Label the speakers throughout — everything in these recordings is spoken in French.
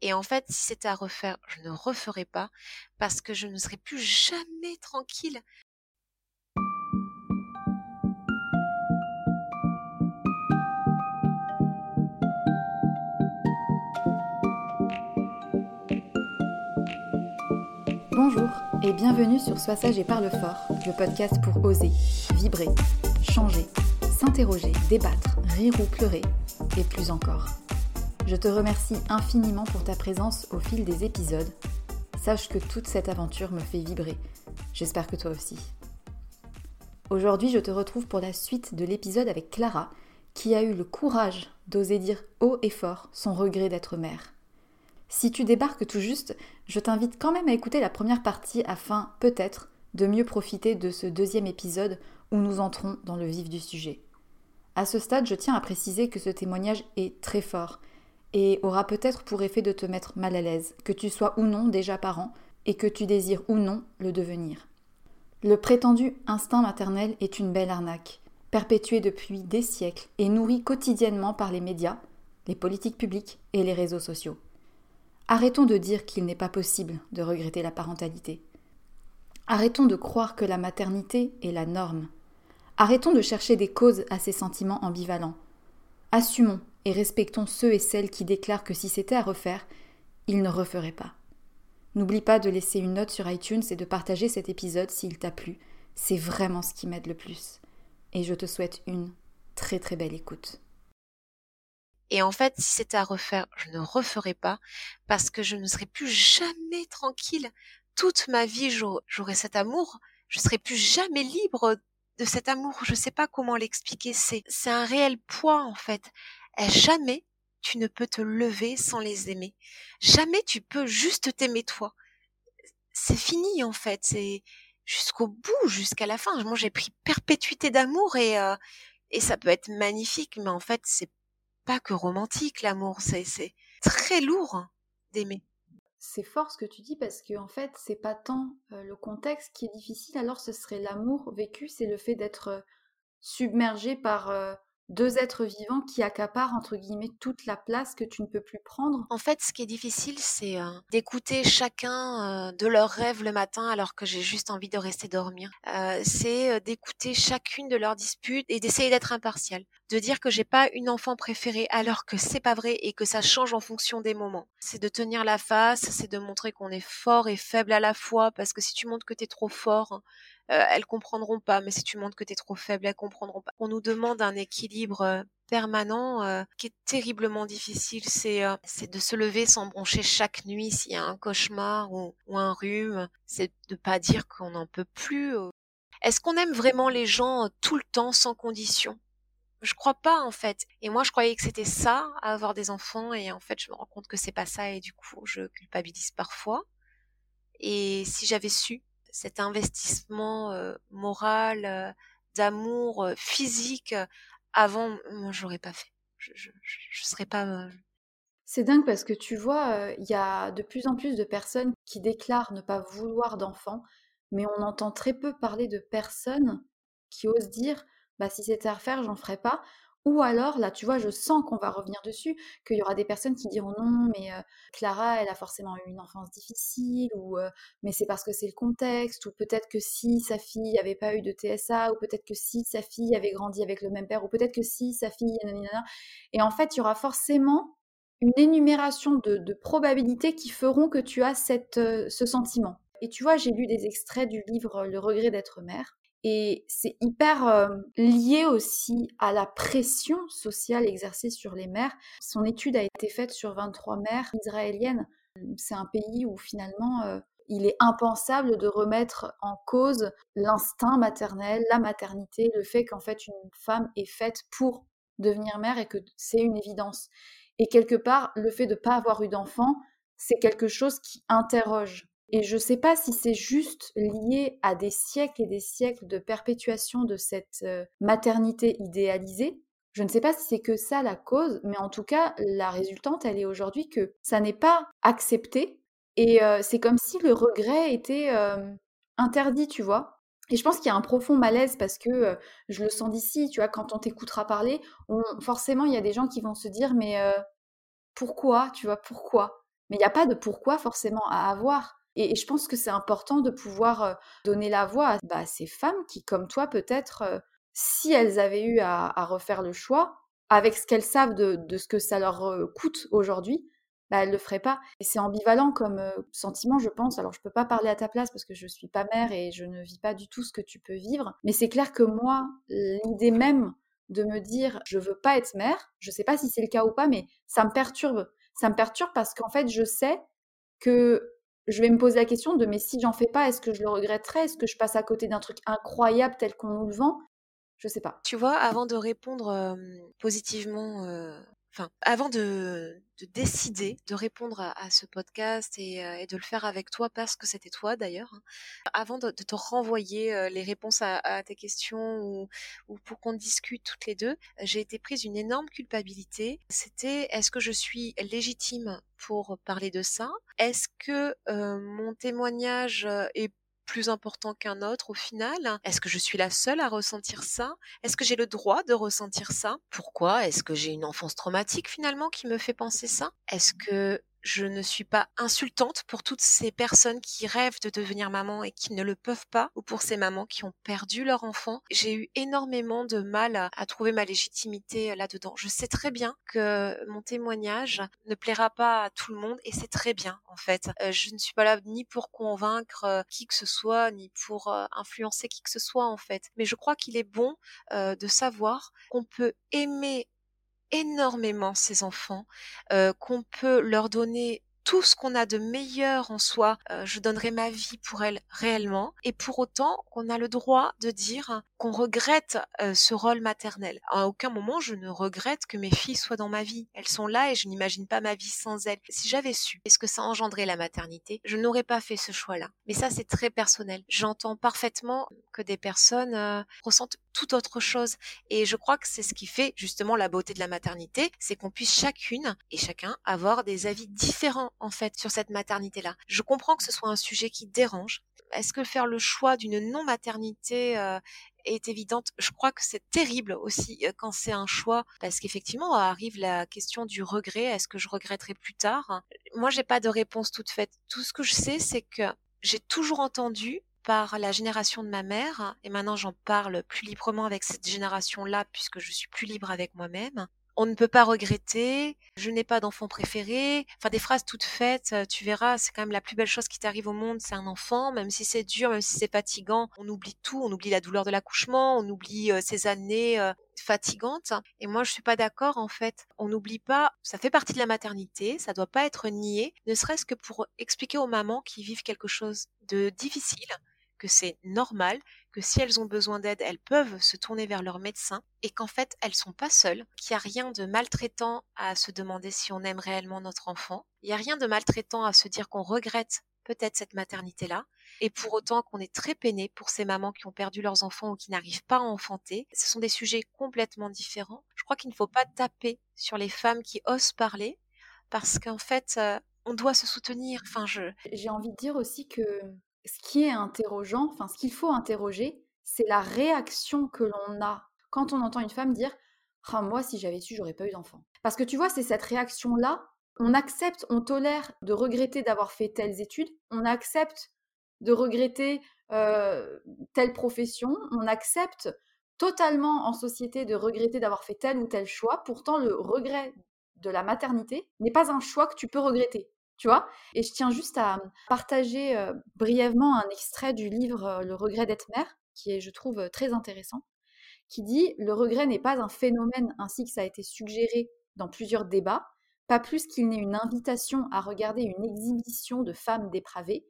Speaker 1: Et en fait, si c'était à refaire, je ne referais pas parce que je ne serais plus jamais tranquille.
Speaker 2: Bonjour et bienvenue sur Sois sage et parle fort, le podcast pour oser, vibrer, changer, s'interroger, débattre, rire ou pleurer, et plus encore. Je te remercie infiniment pour ta présence au fil des épisodes. Sache que toute cette aventure me fait vibrer. J'espère que toi aussi. Aujourd'hui, je te retrouve pour la suite de l'épisode avec Clara, qui a eu le courage d'oser dire haut et fort son regret d'être mère. Si tu débarques tout juste, je t'invite quand même à écouter la première partie afin, peut-être, de mieux profiter de ce deuxième épisode où nous entrons dans le vif du sujet. À ce stade, je tiens à préciser que ce témoignage est très fort et aura peut-être pour effet de te mettre mal à l'aise, que tu sois ou non déjà parent et que tu désires ou non le devenir. Le prétendu instinct maternel est une belle arnaque, perpétuée depuis des siècles et nourrie quotidiennement par les médias, les politiques publiques et les réseaux sociaux. Arrêtons de dire qu'il n'est pas possible de regretter la parentalité. Arrêtons de croire que la maternité est la norme. Arrêtons de chercher des causes à ces sentiments ambivalents. Assumons et respectons ceux et celles qui déclarent que si c'était à refaire, ils ne referaient pas. N'oublie pas de laisser une note sur iTunes et de partager cet épisode s'il t'a plu. C'est vraiment ce qui m'aide le plus. Et je te souhaite une très très belle écoute.
Speaker 1: Et en fait, si c'était à refaire, je ne referais pas parce que je ne serais plus jamais tranquille. Toute ma vie, j'aurais cet amour. Je serais plus jamais libre de cet amour. Je sais pas comment l'expliquer. C'est un réel poids, en fait. Et jamais tu ne peux te lever sans les aimer. Jamais tu peux juste t'aimer toi. C'est fini, en fait. C'est jusqu'au bout, jusqu'à la fin. Moi, j'ai pris perpétuité d'amour et, euh, et ça peut être magnifique, mais en fait, c'est pas que romantique, l'amour. C'est, très lourd d'aimer
Speaker 3: c'est fort ce que tu dis parce que en fait c'est pas tant euh, le contexte qui est difficile alors ce serait l'amour vécu c'est le fait d'être euh, submergé par deux êtres vivants qui accaparent entre guillemets toute la place que tu ne peux plus prendre?
Speaker 1: En fait, ce qui est difficile, c'est euh, d'écouter chacun euh, de leurs rêves le matin alors que j'ai juste envie de rester dormir. Euh, c'est d'écouter chacune de leurs disputes et d'essayer d'être impartial. De dire que j'ai pas une enfant préférée alors que c'est pas vrai et que ça change en fonction des moments. C'est de tenir la face, c'est de montrer qu'on est fort et faible à la fois parce que si tu montres que tu es trop fort, euh, elles comprendront pas. Mais si tu montres que tu es trop faible, elles comprendront pas. On nous demande un équilibre euh, permanent euh, qui est terriblement difficile. C'est c'est de se lever sans broncher chaque nuit s'il y a un cauchemar ou, ou un rhume. C'est de pas dire qu'on n'en peut plus. Est-ce qu'on aime vraiment les gens tout le temps sans condition? Je crois pas en fait. Et moi je croyais que c'était ça, avoir des enfants, et en fait je me rends compte que c'est pas ça, et du coup je culpabilise parfois. Et si j'avais su cet investissement moral, d'amour physique avant, moi j'aurais pas fait. Je, je, je, serais pas.
Speaker 3: C'est dingue parce que tu vois, il y a de plus en plus de personnes qui déclarent ne pas vouloir d'enfants, mais on entend très peu parler de personnes qui osent dire bah si c'était à refaire, j'en ferais pas. Ou alors, là, tu vois, je sens qu'on va revenir dessus, qu'il y aura des personnes qui diront non, mais Clara, elle a forcément eu une enfance difficile, ou mais c'est parce que c'est le contexte, ou peut-être que si sa fille n'avait pas eu de TSA, ou peut-être que si sa fille avait grandi avec le même père, ou peut-être que si sa fille. Et en fait, il y aura forcément une énumération de, probabilités qui feront que tu as cette, ce sentiment. Et tu vois, j'ai lu des extraits du livre Le regret d'être mère. Et c'est hyper lié aussi à la pression sociale exercée sur les mères. Son étude a été faite sur 23 mères israéliennes. C'est un pays où finalement il est impensable de remettre en cause l'instinct maternel, la maternité, le fait qu'en fait une femme est faite pour devenir mère et que c'est une évidence. Et quelque part, le fait de ne pas avoir eu d'enfant, c'est quelque chose qui interroge et je ne sais pas si c'est juste lié à des siècles et des siècles de perpétuation de cette maternité idéalisée. Je ne sais pas si c'est que ça la cause, mais en tout cas, la résultante, elle est aujourd'hui que ça n'est pas accepté. Et c'est comme si le regret était interdit, tu vois. Et je pense qu'il y a un profond malaise parce que je le sens d'ici, tu vois, quand on t'écoutera parler, forcément, il y a des gens qui vont se dire, mais pourquoi, tu vois, pourquoi? Mais il n'y a pas de pourquoi forcément à avoir. Et, je pense que c'est important de pouvoir donner la voix à bah, ces femmes qui, comme toi, peut-être, si elles avaient eu à, refaire le choix, avec ce qu'elles savent de, ce que ça leur coûte aujourd'hui, bah, elles ne le feraient pas. Et c'est ambivalent comme sentiment, je pense. Alors, je ne peux pas parler à ta place parce que je ne suis pas mère et je ne vis pas du tout ce que tu peux vivre. Mais c'est clair que moi, l'idée même de me dire je veux pas être mère, je ne sais pas si c'est le cas ou pas, mais ça me perturbe. Ça me perturbe parce qu'en fait, je sais que je vais me poser la question de mais si j'en fais pas, est-ce que je le regretterais? Est-ce que je passe à côté d'un truc incroyable tel qu'on nous le vend? Je sais pas.
Speaker 1: Tu vois, avant de répondre positivement avant de, décider de répondre à, ce podcast euh, et, de le faire avec toi parce que c'était toi d'ailleurs, hein, avant de, te renvoyer euh, les réponses à, tes questions ou, pour qu'on discute toutes les deux, j'ai été prise une énorme culpabilité. C'était est-ce que je suis légitime pour parler de ça? Est-ce que euh, mon témoignage est plus important qu'un autre au final? Est-ce que je suis la seule à ressentir ça? Est-ce que j'ai le droit de ressentir ça? Pourquoi Est-ce que j'ai une enfance traumatique finalement qui me fait penser ça? Est-ce que je ne suis pas insultante pour toutes ces personnes qui rêvent de devenir maman et qui ne le peuvent pas, ou pour ces mamans qui ont perdu leur enfant. J'ai eu énormément de mal à, trouver ma légitimité euh, là-dedans. Je sais très bien que mon témoignage ne plaira pas à tout le monde et c'est très bien en fait. Euh, je ne suis pas là ni pour convaincre euh, qui que ce soit, ni pour influencer qui que ce soit en fait. Mais je crois qu'il est bon de savoir qu'on peut aimer énormément ces enfants, euh, qu'on peut leur donner tout ce qu'on a de meilleur en soi, euh, je donnerai ma vie pour elles réellement. Et pour autant, qu'on a le droit de dire qu'on regrette ce rôle maternel. À aucun moment je ne regrette que mes filles soient dans ma vie. Elles sont là et je n'imagine pas ma vie sans elles. Si j'avais su est ce que ça engendrait la maternité, je n'aurais pas fait ce choix-là. Mais ça c'est très personnel. J'entends parfaitement que des personnes ressentent tout autre chose et je crois que c'est ce qui fait justement la beauté de la maternité, c'est qu'on puisse chacune et chacun avoir des avis différents en fait sur cette maternité-là. Je comprends que ce soit un sujet qui dérange, est-ce que faire le choix d'une non-maternité est évidente Je crois que c'est terrible aussi quand c'est un choix, parce qu'effectivement arrive la question du regret. Est-ce que je regretterai plus tard? Moi, j'ai pas de réponse toute faite. Tout ce que je sais, c'est que j'ai toujours entendu par la génération de ma mère, et maintenant j'en parle plus librement avec cette génération-là puisque je suis plus libre avec moi-même, on ne peut pas regretter, je n'ai pas d'enfant préféré, enfin des phrases toutes faites, tu verras, c'est quand même la plus belle chose qui t'arrive au monde, c'est un enfant, même si c'est dur, même si c'est fatigant, on oublie tout, on oublie la douleur de l'accouchement, on oublie ces années fatigantes. Et moi, je suis pas d'accord en fait. On n'oublie pas, ça fait partie de la maternité, ça doit pas être nié, ne serait-ce que pour expliquer aux mamans qui vivent quelque chose de difficile, que c'est normal, que si elles ont besoin d'aide, elles peuvent se tourner vers leur médecin et qu'en fait, elles sont pas seules, qu'il n'y a rien de maltraitant à se demander si on aime réellement notre enfant, il n'y a rien de maltraitant à se dire qu'on regrette peut-être cette maternité-là, et pour autant qu'on est très peiné pour ces mamans qui ont perdu leurs enfants ou qui n'arrivent pas à enfanter. Ce sont des sujets complètement différents. Je crois qu'il ne faut pas taper sur les femmes qui osent parler, parce qu'en fait, euh, on doit se soutenir. Enfin, je...
Speaker 3: J'ai envie de dire aussi que ce qui est interrogeant, enfin ce qu'il faut interroger, c'est la réaction que l'on a quand on entend une femme dire ah, moi si j'avais su j'aurais pas eu d'enfant. Parce que tu vois c'est cette réaction là, on accepte, on tolère de regretter d'avoir fait telles études, on accepte de regretter telle profession, on accepte totalement en société de regretter d'avoir fait tel ou tel choix. Pourtant le regret de la maternité n'est pas un choix que tu peux regretter tu vois? Et je tiens juste à partager brièvement un extrait du livre Le regret d'être mère, qui est, je trouve, très intéressant, qui dit Le regret n'est pas un phénomène ainsi que ça a été suggéré dans plusieurs débats, pas plus qu'il n'est une invitation à regarder une exhibition de femmes dépravées.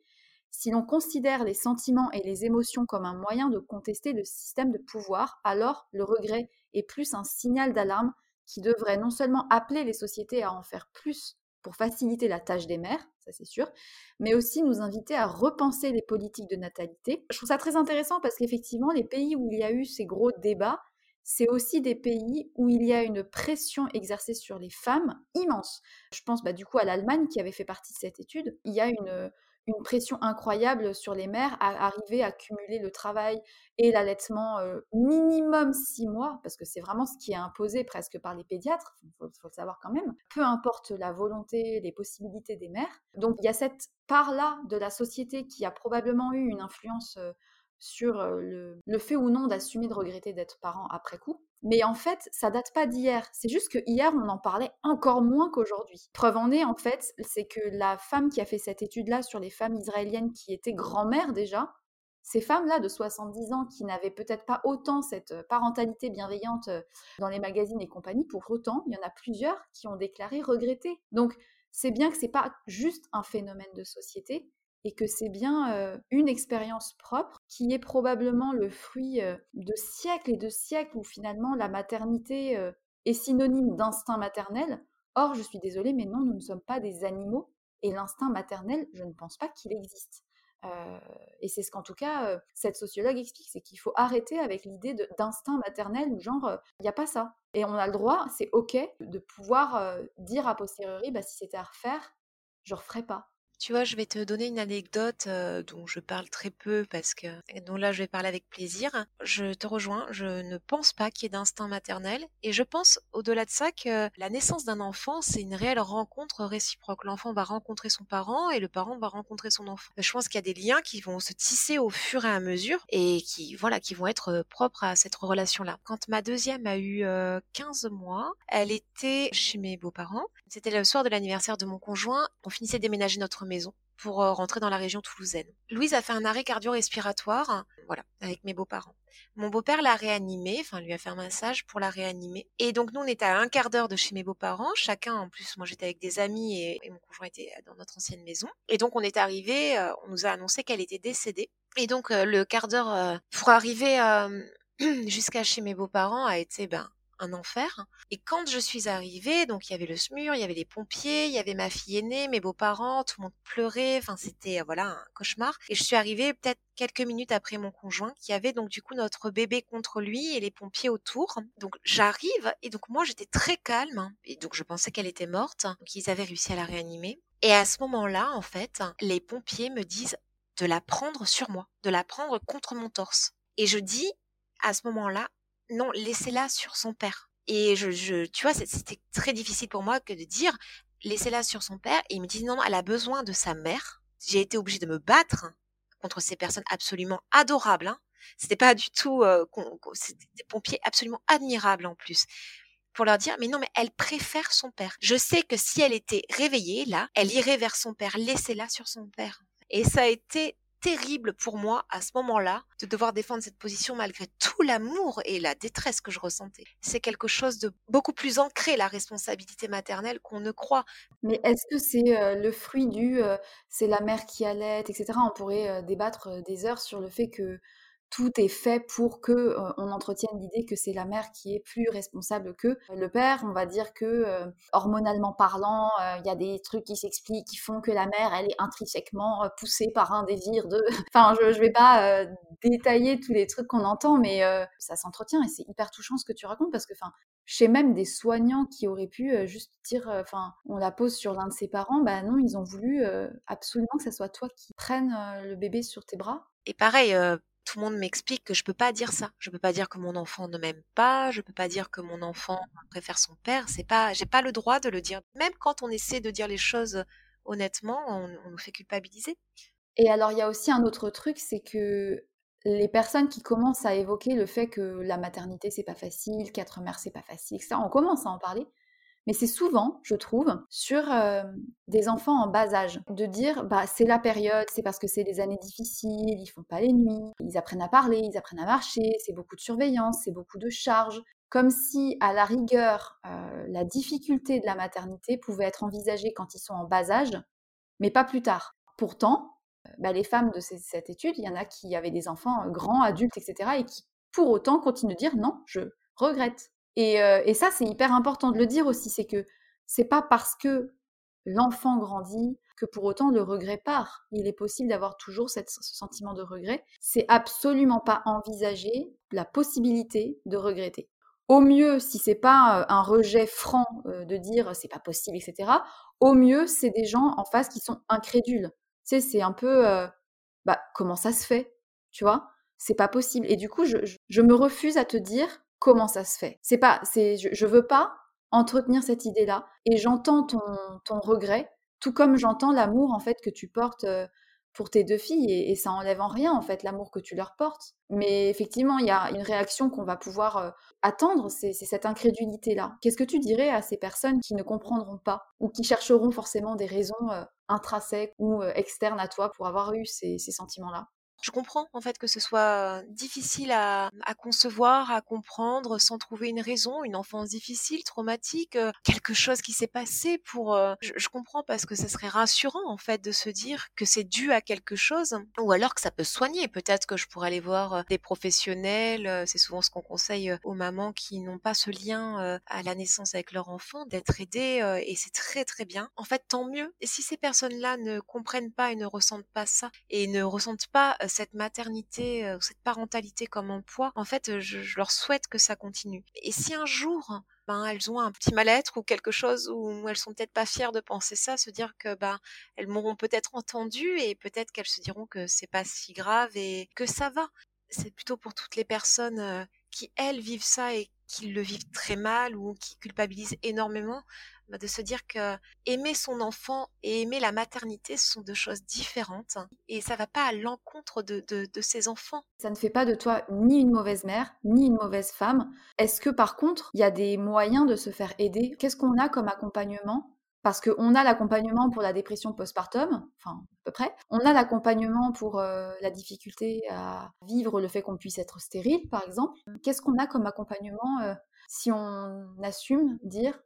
Speaker 3: Si l'on considère les sentiments et les émotions comme un moyen de contester le système de pouvoir, alors le regret est plus un signal d'alarme qui devrait non seulement appeler les sociétés à en faire plus pour faciliter la tâche des mères, ça c'est sûr, mais aussi nous inviter à repenser les politiques de natalité. Je trouve ça très intéressant parce qu'effectivement, les pays où il y a eu ces gros débats, c'est aussi des pays où il y a une pression exercée sur les femmes immense. Je pense bah, du coup à l'Allemagne qui avait fait partie de cette étude. Il y a une, une pression incroyable sur les mères à arriver à cumuler le travail et l'allaitement minimum six mois, parce que c'est vraiment ce qui est imposé presque par les pédiatres, il faut, le savoir quand même, peu importe la volonté, les possibilités des mères. Donc il y a cette part-là de la société qui a probablement eu une influence sur le, fait ou non d'assumer de regretter d'être parent après coup. Mais en fait, ça date pas d'hier. C'est juste que hier, on en parlait encore moins qu'aujourd'hui. Preuve en est, en fait, c'est que la femme qui a fait cette étude-là sur les femmes israéliennes qui étaient grand-mères déjà, ces femmes-là de 70 ans qui n'avaient peut-être pas autant cette parentalité bienveillante dans les magazines et compagnie, pour autant, il y en a plusieurs qui ont déclaré regretter. Donc, c'est bien que c'est pas juste un phénomène de société, et que c'est bien une expérience propre qui est probablement le fruit de siècles et de siècles où finalement la maternité est synonyme d'instinct maternel. Or, je suis désolée, mais non, nous ne sommes pas des animaux et l'instinct maternel, je ne pense pas qu'il existe. et c'est ce qu'en tout cas cette sociologue explique, c'est qu'il faut arrêter avec l'idée d'instinct maternel où genre il n'y a pas ça. Et on a le droit, c'est ok de pouvoir dire a posteriori, bah, si c'était à refaire, je referais pas.
Speaker 1: Tu vois, je vais te donner une anecdote dont je parle très peu parce que dont là je vais parler avec plaisir. Je te rejoins, je ne pense pas qu'il y ait d'instinct maternel et je pense au-delà de ça que la naissance d'un enfant, c'est une réelle rencontre réciproque. L'enfant va rencontrer son parent et le parent va rencontrer son enfant. Je pense qu'il y a des liens qui vont se tisser au fur et à mesure et qui voilà, qui vont être propres à cette relation-là. Quand ma deuxième a eu 15 mois, elle était chez mes beaux-parents. C'était le soir de l'anniversaire de mon conjoint. On finissait de déménager notre maison pour euh, rentrer dans la région toulousaine. Louise a fait un arrêt cardio-respiratoire, voilà, avec mes beaux-parents. Mon beau-père l'a réanimée, enfin lui a fait un massage pour la réanimer. Et donc nous on était à un quart d'heure de chez mes beaux-parents, chacun en plus, moi j'étais avec des amis et, mon conjoint était dans notre ancienne maison. Et donc on est arrivé, euh, on nous a annoncé qu'elle était décédée. Et donc euh, le quart d'heure pour arriver jusqu'à chez mes beaux-parents a été ben un enfer. Et quand je suis arrivée, donc il y avait le SMUR, il y avait les pompiers, il y avait ma fille aînée, mes beaux-parents, tout le monde pleurait, enfin c'était euh, voilà un cauchemar. Et je suis arrivée peut-être quelques minutes après mon conjoint qui avait donc du coup notre bébé contre lui et les pompiers autour. Donc j'arrive et donc moi j'étais très calme et donc je pensais qu'elle était morte. Donc ils avaient réussi à la réanimer. Et à ce moment-là, en fait, les pompiers me disent de la prendre sur moi, de la prendre contre mon torse. Et je dis à ce moment-là, non, laissez-la sur son père. Et je, je tu vois, c'était très difficile pour moi que de dire, laissez-la sur son père. Et il me dit, non, elle a besoin de sa mère. J'ai été obligée de me battre contre ces personnes absolument adorables. Hein. C'était pas du tout, euh, c'était des pompiers absolument admirables en plus pour leur dire mais non mais elle préfère son père. Je sais que si elle était réveillée là, elle irait vers son père, laissez-la sur son père. Et ça a été terrible pour moi à ce moment-là de devoir défendre cette position malgré tout l'amour et la détresse que je ressentais. C'est quelque chose de beaucoup plus ancré, la responsabilité maternelle, qu'on ne croit.
Speaker 3: Mais est-ce que c'est euh, le fruit du euh, c'est la mère qui allait, etc. On pourrait euh, débattre des heures sur le fait que tout est fait pour que on entretienne l'idée que c'est la mère qui est plus responsable que le père. On va dire que hormonalement parlant, il y a des trucs qui s'expliquent, qui font que la mère, elle est intrinsèquement poussée par un désir de. enfin, je, je vais pas détailler tous les trucs qu'on entend, mais ça s'entretient et c'est hyper touchant ce que tu racontes parce que, enfin, chez même des soignants qui auraient pu juste dire, enfin, on la pose sur l'un de ses parents, bah non, ils ont voulu absolument que ce soit toi qui prennes le bébé sur tes bras.
Speaker 1: Et pareil, tout le monde m'explique que je peux pas dire ça. Je peux pas dire que mon enfant ne m'aime pas. Je peux pas dire que mon enfant préfère son père. C'est pas, j'ai pas le droit de le dire. Même quand on essaie de dire les choses honnêtement, on, nous fait culpabiliser.
Speaker 3: Et alors, il y a aussi un autre truc, c'est que les personnes qui commencent à évoquer le fait que la maternité c'est pas facile, qu'être mère c'est pas facile, ça, on commence à en parler mais c'est souvent, je trouve, sur des enfants en bas âge, de dire bah c'est la période, c'est parce que c'est des années difficiles, ils font pas les nuits, ils apprennent à parler, ils apprennent à marcher, c'est beaucoup de surveillance, c'est beaucoup de charges, comme si à la rigueur la difficulté de la maternité pouvait être envisagée quand ils sont en bas âge, mais pas plus tard. Pourtant, bah, les femmes de cette étude, il y en a qui avaient des enfants grands, adultes, etc., et qui pour autant continuent de dire non, je regrette. Et, ça, c'est hyper important de le dire aussi, c'est que c'est pas parce que l'enfant grandit que pour autant le regret part. Il est possible d'avoir toujours ce sentiment de regret. C'est absolument pas envisager la possibilité de regretter. Au mieux, si c'est pas un rejet franc de dire c'est pas possible, etc. Au mieux, c'est des gens en face qui sont incrédules. Tu sais, c'est un peu bah comment ça se fait, tu vois? C'est pas possible. Et du coup, je me refuse à te dire comment ça se fait. C'est pas, c'est, je, veux pas entretenir cette idée-là. Et j'entends ton, ton regret, tout comme j'entends l'amour en fait que tu portes euh, pour tes deux filles, et, ça enlève en rien en fait l'amour que tu leur portes. Mais effectivement, il y a une réaction qu'on va pouvoir euh, attendre, c'est cette incrédulité-là. Qu'est-ce que tu dirais à ces personnes qui ne comprendront pas ou qui chercheront forcément des raisons euh, intrinsèques ou externes à toi pour avoir eu ces sentiments-là?
Speaker 1: Je comprends en fait que ce soit difficile à, concevoir, à comprendre, sans trouver une raison, une enfance difficile, traumatique, quelque chose qui s'est passé pour. je, comprends parce que ça serait rassurant en fait de se dire que c'est dû à quelque chose, ou alors que ça peut soigner. Peut-être que je pourrais aller voir des professionnels. c'est souvent ce qu'on conseille aux mamans qui n'ont pas ce lien à la naissance avec leur enfant, d'être aidées et c'est très très bien. En fait, tant mieux. Et si ces personnes-là ne comprennent pas et ne ressentent pas ça et ne ressentent pas cette maternité ou cette parentalité comme poids, en fait, je, leur souhaite que ça continue. Et si un jour, ben, elles ont un petit mal-être ou quelque chose où elles sont peut-être pas fières de penser ça, se dire que ben elles m'auront peut-être entendu et peut-être qu'elles se diront que c'est pas si grave et que ça va. C'est plutôt pour toutes les personnes qui elles vivent ça et qui le vivent très mal ou qui culpabilisent énormément. Bah, de se dire que aimer son enfant et aimer la maternité sont deux choses différentes et ça va pas à l'encontre de, de, ses enfants.
Speaker 3: Ça ne fait pas de toi ni une mauvaise mère, ni une mauvaise femme. Est-ce que par contre, il y a des moyens de se faire aider? Qu'est-ce qu'on a comme accompagnement? Parce qu'on a l'accompagnement pour la dépression postpartum, enfin à peu près. On a l'accompagnement pour euh, la difficulté à vivre le fait qu'on puisse être stérile, par exemple. Qu'est-ce qu'on a comme accompagnement euh, si on assume dire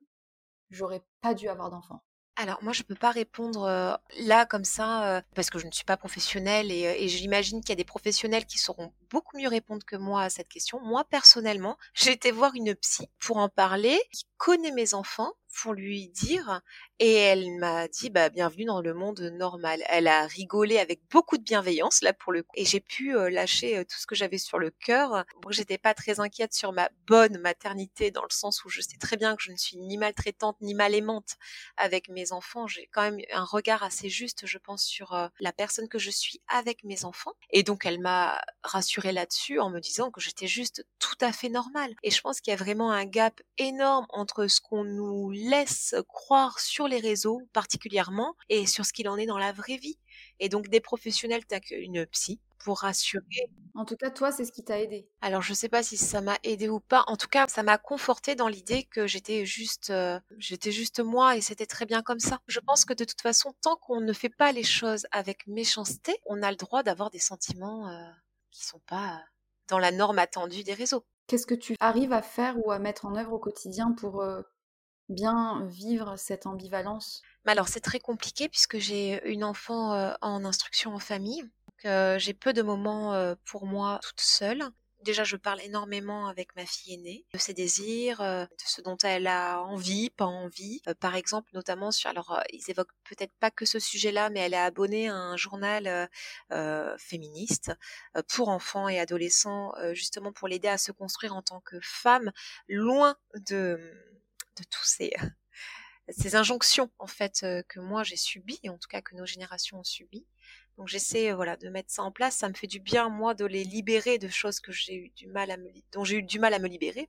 Speaker 3: j'aurais pas dû avoir d'enfant?
Speaker 1: Alors moi je peux pas répondre là comme ça parce que je ne suis pas professionnelle et, et j'imagine qu'il y a des professionnels qui sauront beaucoup mieux répondre que moi à cette question. Moi personnellement, j'ai été voir une psy pour en parler, connaît mes enfants pour lui dire et elle m'a dit bah bienvenue dans le monde normal. Elle a rigolé avec beaucoup de bienveillance là pour le coup et j'ai pu lâcher tout ce que j'avais sur le cœur. Moi j'étais pas très inquiète sur ma bonne maternité dans le sens où je sais très bien que je ne suis ni maltraitante ni mal aimante avec mes enfants. J'ai quand même un regard assez juste je pense sur la personne que je suis avec mes enfants et donc elle m'a rassurée là-dessus en me disant que j'étais juste tout à fait normale. Et je pense qu'il y a vraiment un gap énorme entre ce qu'on nous laisse croire sur les réseaux particulièrement et sur ce qu'il en est dans la vraie vie. Et donc des professionnels tels qu'une psy pour rassurer.
Speaker 3: En tout cas, toi, c'est ce qui t'a aidé.
Speaker 1: Alors, je sais pas si ça m'a aidé ou pas. En tout cas, ça m'a conforté dans l'idée que j'étais juste, euh, j'étais juste moi et c'était très bien comme ça. Je pense que de toute façon, tant qu'on ne fait pas les choses avec méchanceté, on a le droit d'avoir des sentiments euh, qui sont pas dans la norme attendue des réseaux.
Speaker 3: Qu'est-ce que tu arrives à faire ou à mettre en œuvre au quotidien pour euh, bien vivre cette ambivalence?
Speaker 1: Alors c'est très compliqué puisque j'ai une enfant euh, en instruction en famille. Euh, j'ai peu de moments pour moi toute seule. Déjà, je parle énormément avec ma fille aînée de ses désirs, de ce dont elle a envie, pas envie. par exemple, notamment sur, alors ils évoquent peut-être pas que ce sujet-là, mais elle est abonnée à un journal féministe pour enfants et adolescents, justement pour l'aider à se construire en tant que femme, loin de tous ces, injonctions en fait euh, que moi j'ai subies, en tout cas que nos générations ont subies. Donc j'essaie euh, voilà de mettre ça en place. Ça me fait du bien moi de les libérer de choses que j'ai eu du mal à me dont j'ai eu du mal à me libérer.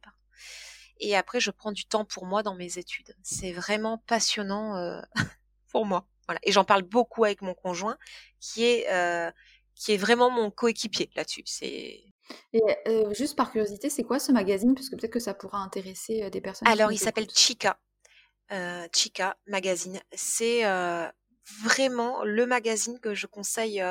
Speaker 1: Et après je prends du temps pour moi dans mes études. C'est vraiment passionnant euh, pour moi. Voilà. Et j'en parle beaucoup avec mon conjoint qui est qui est vraiment mon coéquipier là-dessus. C'est
Speaker 3: et juste par curiosité, c'est quoi ce magazine? Parce que peut-être que ça pourra intéresser, des personnes
Speaker 1: Alors, il s'appelle Chica, Chica Magazine. C'est, vraiment le magazine que je conseille,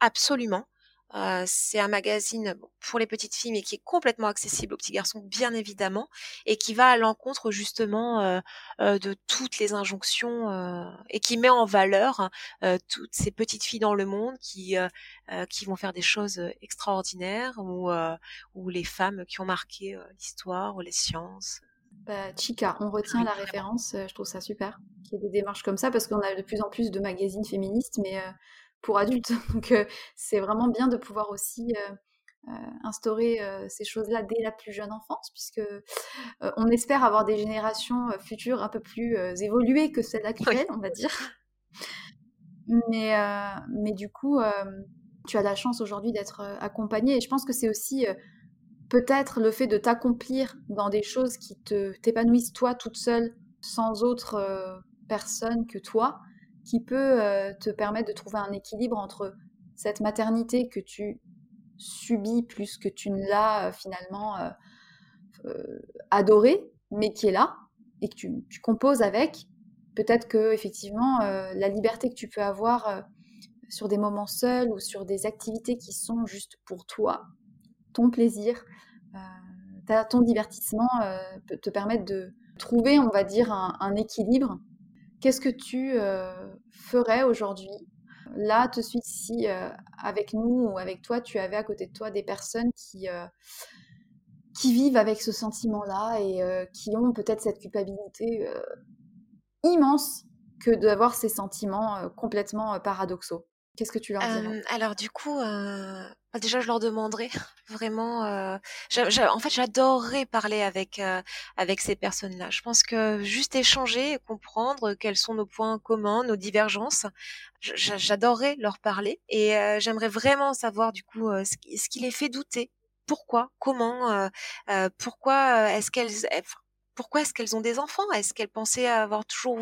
Speaker 1: absolument. Euh, c'est un magazine pour les petites filles, mais qui est complètement accessible aux petits garçons, bien évidemment, et qui va à l'encontre justement euh, euh, de toutes les injonctions et qui met en valeur toutes ces petites filles dans le monde qui qui vont faire des choses extraordinaires ou ou les femmes qui ont marqué l'histoire ou les sciences.
Speaker 3: Bah, Chica, on retient la référence, je trouve ça super qu'il y ait des démarches comme ça parce qu'on a de plus en plus de magazines féministes, mais pour adultes. Donc c'est vraiment bien de pouvoir aussi instaurer ces choses-là dès la plus jeune enfance, puisque on espère avoir des générations futures un peu plus évoluées que celles actuelles, on va dire. Mais, mais du coup, tu as la chance aujourd'hui d'être accompagnée. Et je pense que c'est aussi peut-être le fait de t'accomplir dans des choses qui te t'épanouissent toi toute seule, sans autre personne que toi, qui peut euh, te permettre de trouver un équilibre entre cette maternité que tu subis plus que tu ne l'as euh, finalement euh, adorée, mais qui est là et que tu, composes avec. Peut-être que effectivement la liberté que tu peux avoir sur des moments seuls ou sur des activités qui sont juste pour toi, ton plaisir, ton divertissement peut te permettre de trouver, on va dire, un équilibre Qu'est-ce que tu euh, ferais aujourd'hui? Là, tout de suite, si euh, avec nous ou avec toi, tu avais à côté de toi des personnes qui, euh, qui vivent avec ce sentiment-là et qui ont peut-être cette culpabilité immense que d'avoir ces sentiments complètement paradoxaux. Qu'est-ce que tu leur dirais?
Speaker 1: Alors du coup, bah, déjà je leur demanderais vraiment. en fait, j'adorerais parler avec avec ces personnes-là. Je pense que juste échanger, comprendre quels sont nos points communs, nos divergences, j'adorerais leur parler et j'aimerais vraiment savoir du coup ce ce qui les fait douter. Pourquoi? Comment? Pourquoi est-ce qu'elles pourquoi est-ce qu'elles ont des enfants? Est-ce qu'elles pensaient avoir toujours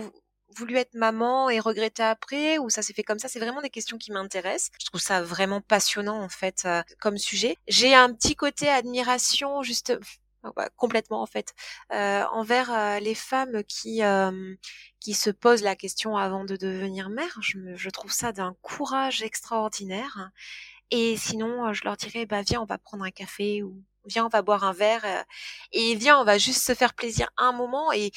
Speaker 1: voulu être maman et regretter après ou ça s'est fait comme ça? C'est vraiment des questions qui m'intéressent. Je trouve ça vraiment passionnant en fait euh, comme sujet. J'ai un petit côté admiration juste complètement en fait euh, envers euh, les femmes qui qui se posent la question avant de devenir mère. Je, je trouve ça d'un courage extraordinaire. Et sinon, je leur dirais bah viens, on va prendre un café ou viens, on va boire un verre et viens, on va juste se faire plaisir un moment et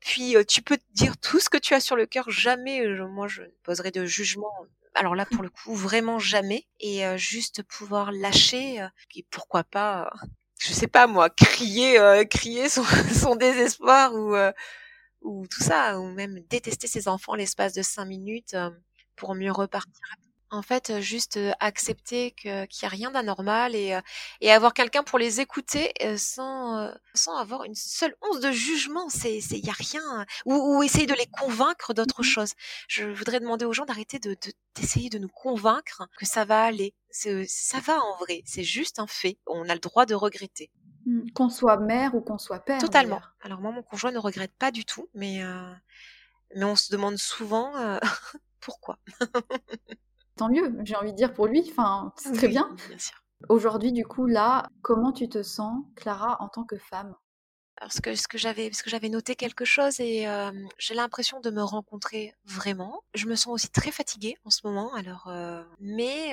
Speaker 1: puis tu peux dire tout ce que tu as sur le cœur. Jamais, moi, je ne poserai de jugement. Alors là, pour le coup, vraiment jamais. Et juste pouvoir lâcher et pourquoi pas, je sais pas moi, crier, crier son, son désespoir ou ou tout ça, ou même détester ses enfants l'espace de cinq minutes pour mieux repartir en fait, juste accepter qu'il n'y a rien d'anormal et, et avoir quelqu'un pour les écouter sans, sans avoir une seule once de jugement. C'est, il y a rien. Ou, ou, essayer de les convaincre d'autre mmh chose. Je voudrais demander aux gens d'arrêter de, d'essayer de nous convaincre que ça va aller. ça va en vrai. C'est juste un fait. On a le droit de regretter.
Speaker 3: Mmh, qu'on soit mère ou qu'on soit père.
Speaker 1: Totalement. Alors moi, mon conjoint ne regrette pas du tout, mais, mais on se demande souvent pourquoi?
Speaker 3: tant mieux, j'ai envie de dire pour lui, enfin, c'est très bien. Aujourd'hui, du coup, là, comment tu te sens, Clara, en tant que femme?
Speaker 1: Parce que ce que j'avais parce que j'avais noté quelque chose et j'ai l'impression de me rencontrer vraiment. Je me sens aussi très fatiguée en ce moment alors mais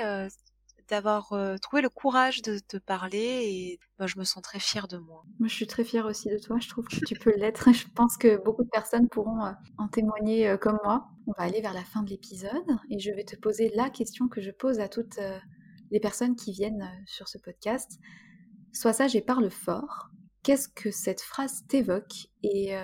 Speaker 1: d'avoir trouvé le courage de te parler et bah, je me sens très fière de moi.
Speaker 3: Moi, je suis très fière aussi de toi. Je trouve que tu peux l'être. Je pense que beaucoup de personnes pourront en témoigner comme moi. On va aller vers la fin de l'épisode et je vais te poser la question que je pose à toutes les personnes qui viennent sur ce podcast. Sois sage et parle fort. Qu'est-ce que cette phrase t'évoque et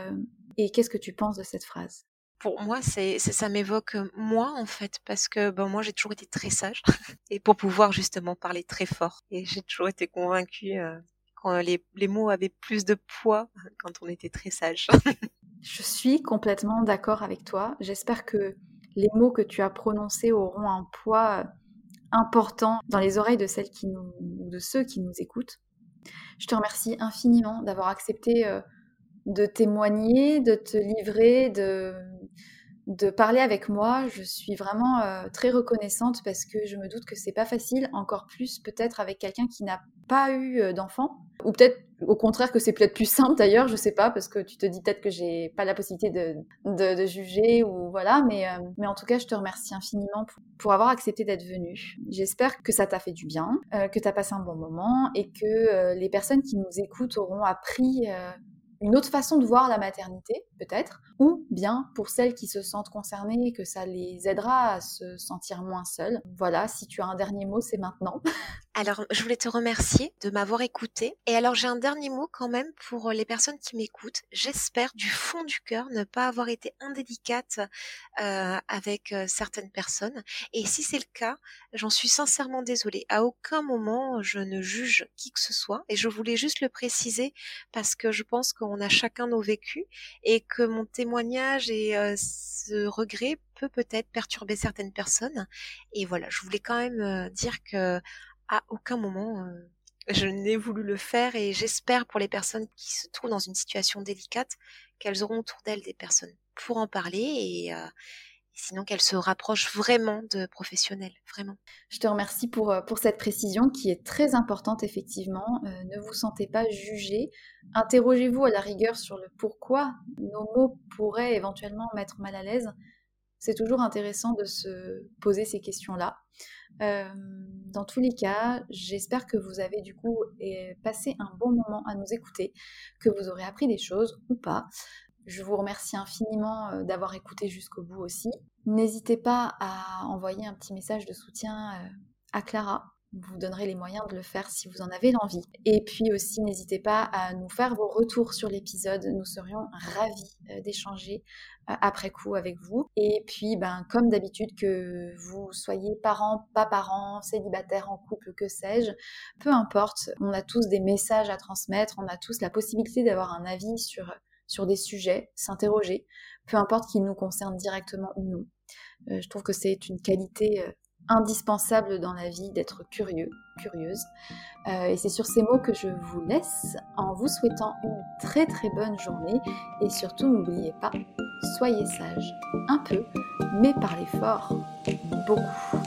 Speaker 3: qu'est-ce que tu penses de cette phrase?
Speaker 1: Pour moi, c'est, ça m'évoque moi en fait, parce que ben, moi j'ai toujours été très sage et pour pouvoir justement parler très fort. Et j'ai toujours été convaincue euh, quand les, les, mots avaient plus de poids quand on était très sage.
Speaker 3: Je suis complètement d'accord avec toi. J'espère que les mots que tu as prononcés auront un poids important dans les oreilles de celles qui nous, de ceux qui nous écoutent. Je te remercie infiniment d'avoir accepté de témoigner, de te livrer, de, de parler avec moi. Je suis vraiment euh, très reconnaissante parce que je me doute que c'est pas facile, encore plus peut-être avec quelqu'un qui n'a pas eu euh, d'enfant, ou peut-être au contraire que c'est peut-être plus simple d'ailleurs, je sais pas, parce que tu te dis peut-être que j'ai pas la possibilité de, de, juger ou voilà, mais, euh, mais en tout cas, je te remercie infiniment pour, avoir accepté d'être venu. J'espère que ça t'a fait du bien, que tu as passé un bon moment et que les personnes qui nous écoutent auront appris une autre façon de voir la maternité, peut-être, ou bien pour celles qui se sentent concernées, que ça les aidera à se sentir moins seules. Voilà, si tu as un dernier mot, c'est maintenant.
Speaker 1: Alors, je voulais te remercier de m'avoir écouté. Et alors, j'ai un dernier mot quand même pour les personnes qui m'écoutent. J'espère du fond du cœur ne pas avoir été indélicate euh, avec euh, certaines personnes. Et si c'est le cas, j'en suis sincèrement désolée. À aucun moment, je ne juge qui que ce soit. Et je voulais juste le préciser parce que je pense qu'on a chacun nos vécus et que mon témoignage et euh, ce regret peut peut-être perturber certaines personnes. Et voilà, je voulais quand même dire que à aucun moment euh, je n'ai voulu le faire et j'espère pour les personnes qui se trouvent dans une situation délicate qu'elles auront autour d'elles des personnes pour en parler et, euh, sinon qu'elles se rapprochent vraiment de professionnels, vraiment.
Speaker 3: Je te remercie pour, euh, pour cette précision qui est très importante effectivement. ne vous sentez pas jugé. Interrogez-vous à la rigueur sur le pourquoi nos mots pourraient éventuellement mettre mal à l'aise. C'est toujours intéressant de se poser ces questions-là dans tous les cas, j'espère que vous avez du coup passé un bon moment à nous écouter, que vous aurez appris des choses ou pas. Je vous remercie infiniment d'avoir écouté jusqu'au bout aussi. N'hésitez pas à envoyer un petit message de soutien à Clara vous donnerez les moyens de le faire si vous en avez l'envie. Et puis aussi, n'hésitez pas à nous faire vos retours sur l'épisode. Nous serions ravis euh, d'échanger euh, après coup avec vous. Et puis, ben, comme d'habitude, que vous soyez parents, pas parents, célibataires, en couple, que sais-je, peu importe, on a tous des messages à transmettre, on a tous la possibilité d'avoir un avis sur, sur des sujets, s'interroger, peu importe qu'ils nous concernent directement ou non. Euh, je trouve que c'est une qualité indispensable dans la vie d'être curieux, curieuse. Euh, et c'est sur ces mots que je vous laisse en vous souhaitant une très très bonne journée et surtout n'oubliez pas, soyez sage un peu, mais parlez fort beaucoup.